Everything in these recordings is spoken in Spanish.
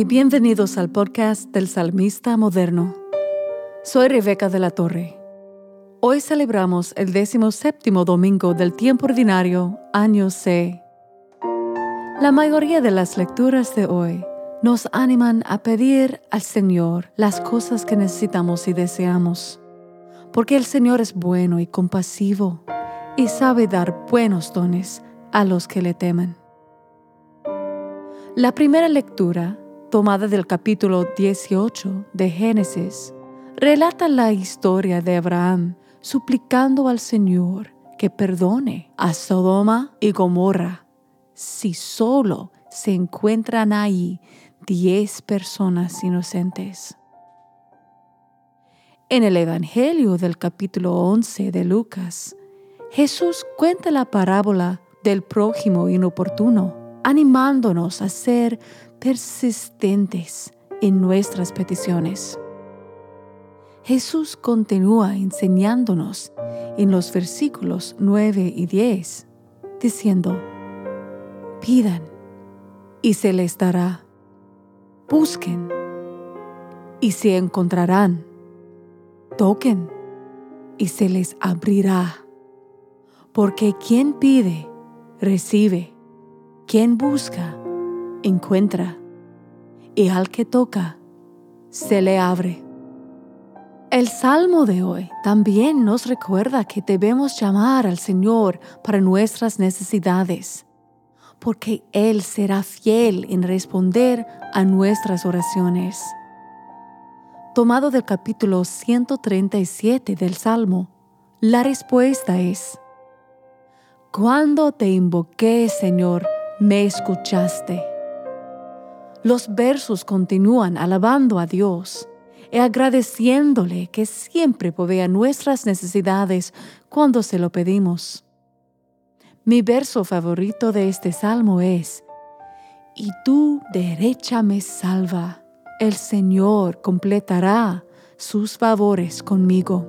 Y bienvenidos al podcast del Salmista Moderno. Soy Rebeca de la Torre. Hoy celebramos el séptimo domingo del tiempo ordinario, año C. La mayoría de las lecturas de hoy nos animan a pedir al Señor las cosas que necesitamos y deseamos, porque el Señor es bueno y compasivo y sabe dar buenos dones a los que le temen. La primera lectura, tomada del capítulo 18 de Génesis, relata la historia de Abraham suplicando al Señor que perdone a Sodoma y Gomorra si solo se encuentran ahí diez personas inocentes. En el Evangelio del capítulo 11 de Lucas, Jesús cuenta la parábola del prójimo inoportuno animándonos a ser persistentes en nuestras peticiones. Jesús continúa enseñándonos en los versículos 9 y 10, diciendo, pidan y se les dará, busquen y se encontrarán, toquen y se les abrirá, porque quien pide, recibe. Quien busca, encuentra, y al que toca, se le abre. El salmo de hoy también nos recuerda que debemos llamar al Señor para nuestras necesidades, porque Él será fiel en responder a nuestras oraciones. Tomado del capítulo 137 del Salmo, la respuesta es, Cuando te invoqué, Señor, me escuchaste. Los versos continúan alabando a Dios y agradeciéndole que siempre provea nuestras necesidades cuando se lo pedimos. Mi verso favorito de este salmo es, Y tu derecha me salva, el Señor completará sus favores conmigo.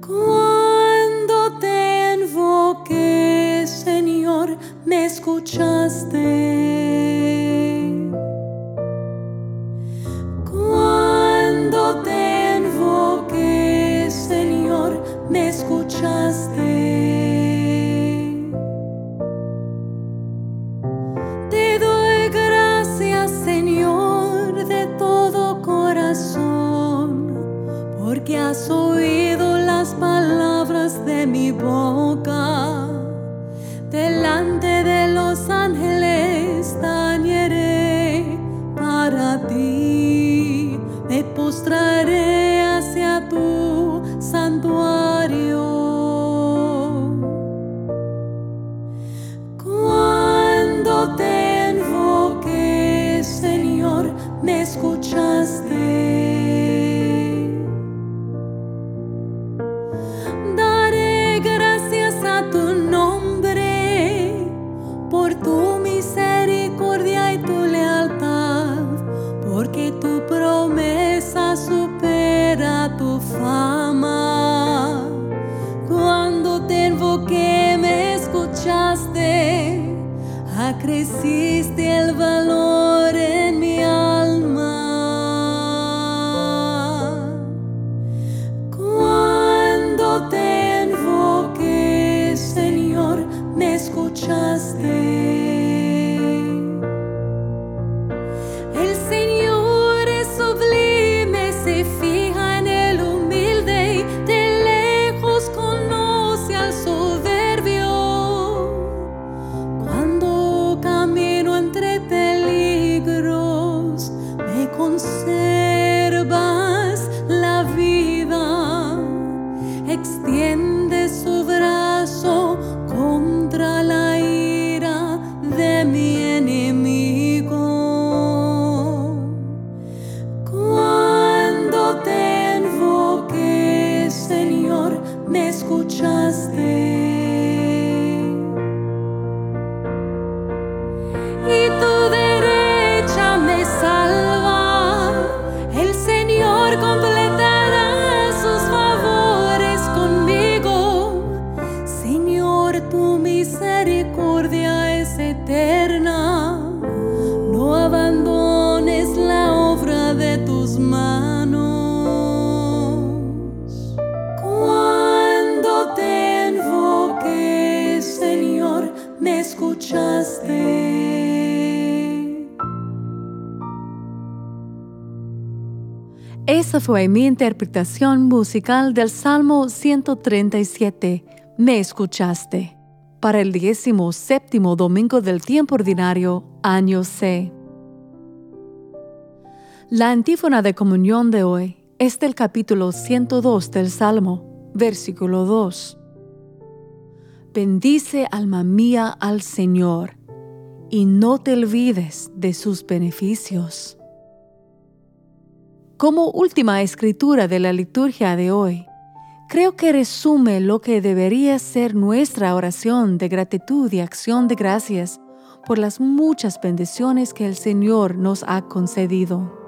Cuando te invoqué, Señor, me escuchaste. Mi boca creciste el valor extiende contra la ira de Esa fue mi interpretación musical del Salmo 137, Me escuchaste, para el 17 domingo del tiempo ordinario, año C. La antífona de comunión de hoy es del capítulo 102 del Salmo, versículo 2. Bendice alma mía al Señor, y no te olvides de sus beneficios. Como última escritura de la liturgia de hoy, creo que resume lo que debería ser nuestra oración de gratitud y acción de gracias por las muchas bendiciones que el Señor nos ha concedido.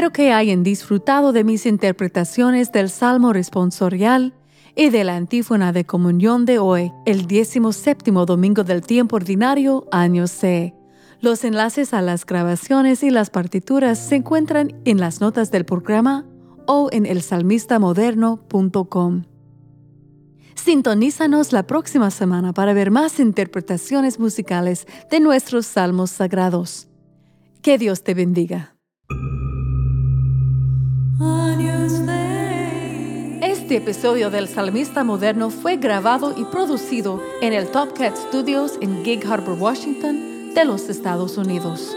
Espero que hayan disfrutado de mis interpretaciones del Salmo responsorial y de la antífona de comunión de hoy, el 17 domingo del tiempo ordinario, año C. Los enlaces a las grabaciones y las partituras se encuentran en las notas del programa o en elsalmistamoderno.com. Sintonízanos la próxima semana para ver más interpretaciones musicales de nuestros salmos sagrados. Que Dios te bendiga. Este episodio del Salmista Moderno fue grabado y producido en el Top Cat Studios en Gig Harbor, Washington, de los Estados Unidos.